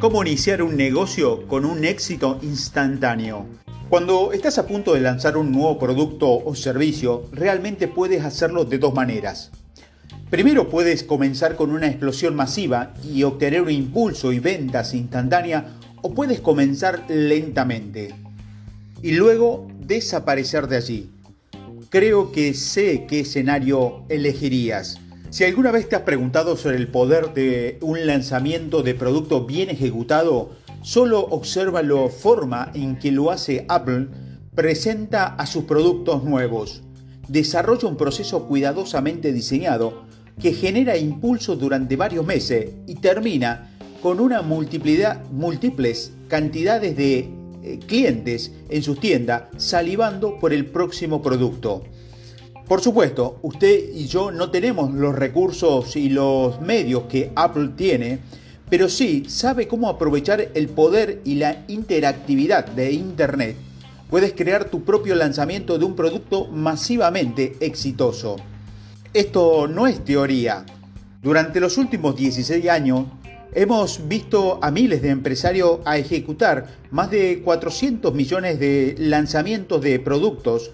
Cómo iniciar un negocio con un éxito instantáneo. Cuando estás a punto de lanzar un nuevo producto o servicio, realmente puedes hacerlo de dos maneras. Primero puedes comenzar con una explosión masiva y obtener un impulso y ventas instantánea o puedes comenzar lentamente y luego desaparecer de allí. Creo que sé qué escenario elegirías. Si alguna vez te has preguntado sobre el poder de un lanzamiento de producto bien ejecutado, solo observa la forma en que lo hace Apple, presenta a sus productos nuevos. Desarrolla un proceso cuidadosamente diseñado que genera impulso durante varios meses y termina con una multiplicidad, múltiples cantidades de eh, clientes en sus tiendas salivando por el próximo producto. Por supuesto, usted y yo no tenemos los recursos y los medios que Apple tiene, pero sí sabe cómo aprovechar el poder y la interactividad de Internet. Puedes crear tu propio lanzamiento de un producto masivamente exitoso. Esto no es teoría. Durante los últimos 16 años hemos visto a miles de empresarios a ejecutar más de 400 millones de lanzamientos de productos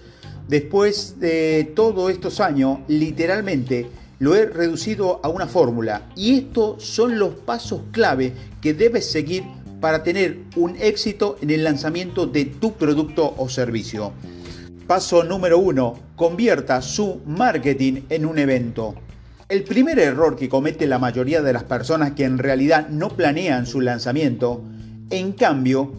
Después de todos estos años, literalmente lo he reducido a una fórmula y estos son los pasos clave que debes seguir para tener un éxito en el lanzamiento de tu producto o servicio. Paso número uno, convierta su marketing en un evento. El primer error que comete la mayoría de las personas que en realidad no planean su lanzamiento, en cambio,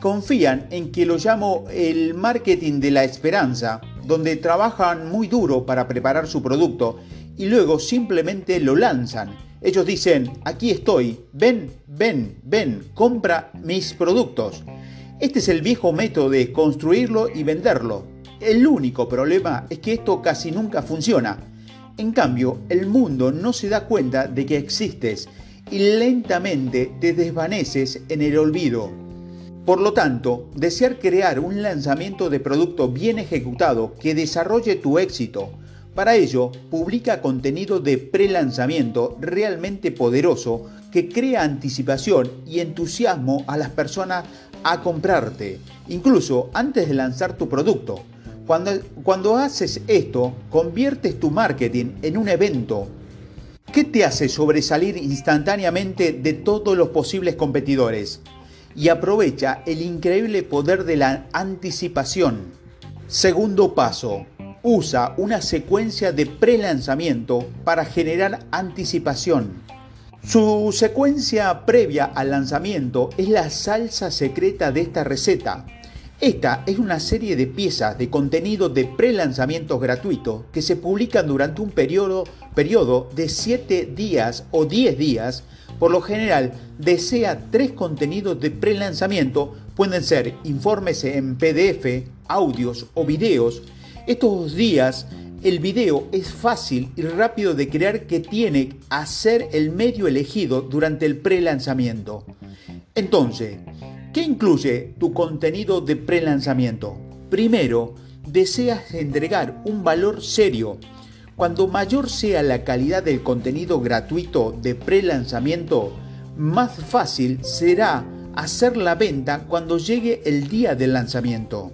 confían en que lo llamo el marketing de la esperanza, donde trabajan muy duro para preparar su producto y luego simplemente lo lanzan. Ellos dicen, aquí estoy, ven, ven, ven, compra mis productos. Este es el viejo método de construirlo y venderlo. El único problema es que esto casi nunca funciona. En cambio, el mundo no se da cuenta de que existes y lentamente te desvaneces en el olvido. Por lo tanto, desear crear un lanzamiento de producto bien ejecutado que desarrolle tu éxito. Para ello, publica contenido de pre-lanzamiento realmente poderoso que crea anticipación y entusiasmo a las personas a comprarte, incluso antes de lanzar tu producto. Cuando, cuando haces esto, conviertes tu marketing en un evento. ¿Qué te hace sobresalir instantáneamente de todos los posibles competidores? Y aprovecha el increíble poder de la anticipación. Segundo paso, usa una secuencia de pre-lanzamiento para generar anticipación. Su secuencia previa al lanzamiento es la salsa secreta de esta receta. Esta es una serie de piezas de contenido de pre-lanzamientos gratuitos que se publican durante un periodo, periodo de 7 días o 10 días por lo general, desea tres contenidos de pre-lanzamiento, pueden ser informes en PDF, audios o videos. Estos días el video es fácil y rápido de crear que tiene a ser el medio elegido durante el pre-lanzamiento. Entonces, ¿qué incluye tu contenido de pre-lanzamiento? Primero, deseas entregar un valor serio cuando mayor sea la calidad del contenido gratuito de pre-lanzamiento, más fácil será hacer la venta cuando llegue el día del lanzamiento.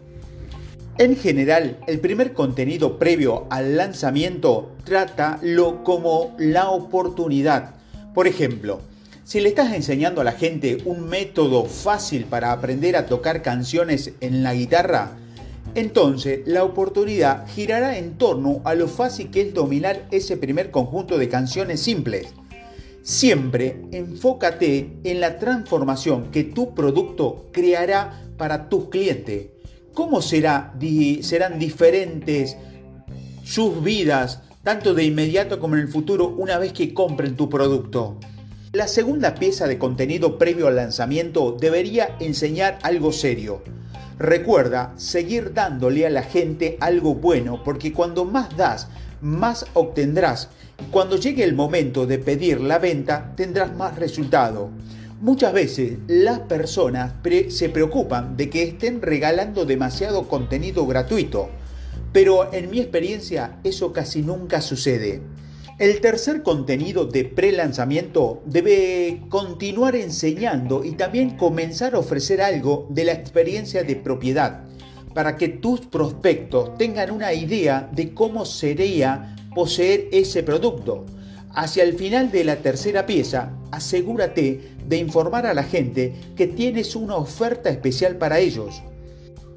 En general, el primer contenido previo al lanzamiento trata lo como la oportunidad. Por ejemplo, si le estás enseñando a la gente un método fácil para aprender a tocar canciones en la guitarra, entonces la oportunidad girará en torno a lo fácil que es dominar ese primer conjunto de canciones simples. Siempre enfócate en la transformación que tu producto creará para tus clientes. ¿Cómo será, serán diferentes sus vidas, tanto de inmediato como en el futuro, una vez que compren tu producto? La segunda pieza de contenido previo al lanzamiento debería enseñar algo serio Recuerda seguir dándole a la gente algo bueno, porque cuando más das, más obtendrás. Cuando llegue el momento de pedir la venta, tendrás más resultado. Muchas veces las personas se preocupan de que estén regalando demasiado contenido gratuito, pero en mi experiencia eso casi nunca sucede. El tercer contenido de pre-lanzamiento debe continuar enseñando y también comenzar a ofrecer algo de la experiencia de propiedad para que tus prospectos tengan una idea de cómo sería poseer ese producto. Hacia el final de la tercera pieza, asegúrate de informar a la gente que tienes una oferta especial para ellos.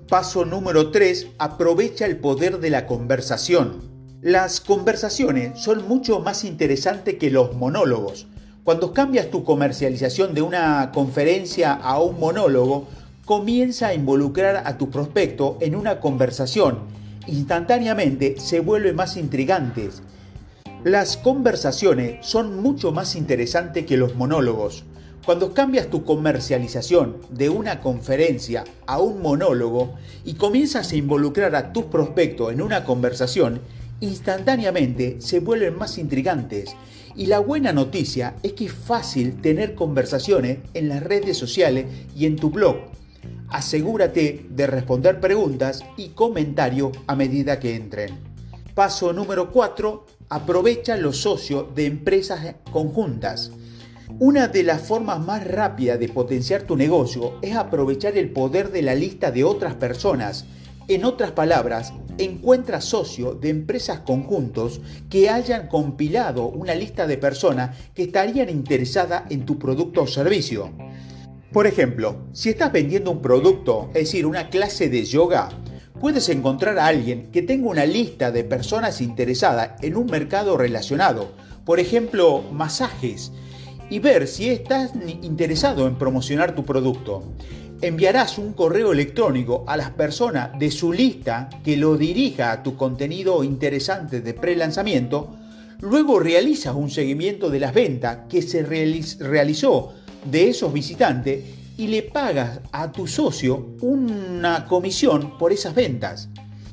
Paso número 3. Aprovecha el poder de la conversación. Las conversaciones son mucho más interesantes que los monólogos. Cuando cambias tu comercialización de una conferencia a un monólogo, comienza a involucrar a tu prospecto en una conversación. Instantáneamente se vuelven más intrigantes. Las conversaciones son mucho más interesantes que los monólogos. Cuando cambias tu comercialización de una conferencia a un monólogo y comienzas a involucrar a tus prospectos en una conversación, instantáneamente se vuelven más intrigantes. Y la buena noticia es que es fácil tener conversaciones en las redes sociales y en tu blog. Asegúrate de responder preguntas y comentarios a medida que entren. Paso número 4. Aprovecha los socios de empresas conjuntas. Una de las formas más rápidas de potenciar tu negocio es aprovechar el poder de la lista de otras personas. En otras palabras, encuentra socios de empresas conjuntos que hayan compilado una lista de personas que estarían interesadas en tu producto o servicio. Por ejemplo, si estás vendiendo un producto, es decir, una clase de yoga, puedes encontrar a alguien que tenga una lista de personas interesadas en un mercado relacionado, por ejemplo, masajes, y ver si estás interesado en promocionar tu producto enviarás un correo electrónico a las personas de su lista que lo dirija a tu contenido interesante de pre-lanzamiento, luego realizas un seguimiento de las ventas que se realizó de esos visitantes y le pagas a tu socio una comisión por esas ventas.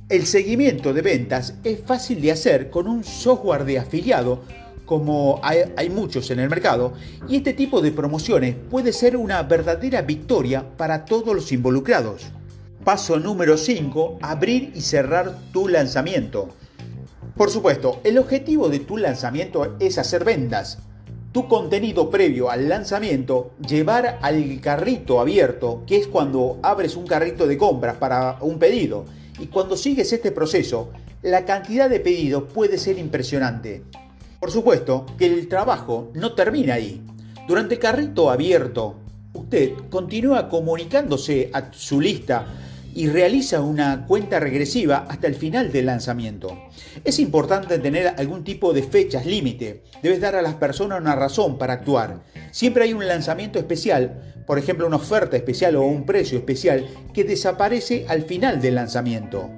El seguimiento de ventas es fácil de hacer con un software de afiliado como hay, muchos en el mercado, y este tipo de promociones puede ser una verdadera victoria para todos los involucrados. Paso número 5. Abrir y cerrar tu lanzamiento. Por supuesto, el objetivo de tu lanzamiento es hacer ventas. Tu contenido previo al lanzamiento, llevar al carrito abierto, que es cuando abres un carrito de compras para un pedido. Y cuando sigues este proceso, la cantidad de pedidos puede ser impresionante. Por supuesto que el trabajo no termina ahí. Durante carrito abierto, usted continúa comunicándose a su lista y realiza una cuenta regresiva hasta el final del lanzamiento. Es importante tener algún tipo de fechas límite. Debes dar a las personas una razón para actuar. Siempre hay un lanzamiento especial, por ejemplo una oferta especial o un precio especial, que desaparece al final del lanzamiento.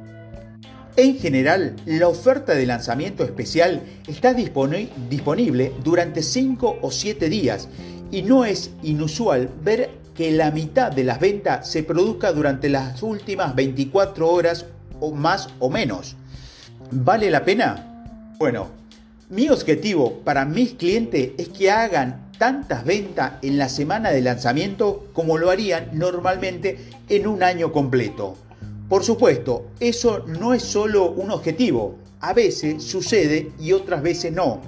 En general, la oferta de lanzamiento especial está disponible durante 5 o 7 días y no es inusual ver que la mitad de las ventas se produzca durante las últimas 24 horas o más o menos. ¿Vale la pena? Bueno, mi objetivo para mis clientes es que hagan tantas ventas en la semana de lanzamiento como lo harían normalmente en un año completo. Por supuesto, eso no es solo un objetivo, a veces sucede y otras veces no.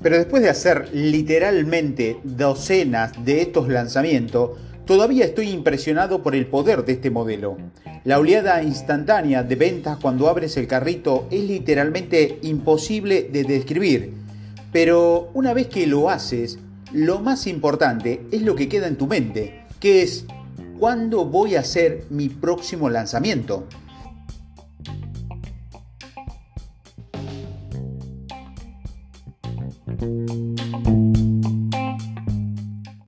Pero después de hacer literalmente docenas de estos lanzamientos, todavía estoy impresionado por el poder de este modelo. La oleada instantánea de ventas cuando abres el carrito es literalmente imposible de describir. Pero una vez que lo haces, lo más importante es lo que queda en tu mente, que es ¿Cuándo voy a hacer mi próximo lanzamiento?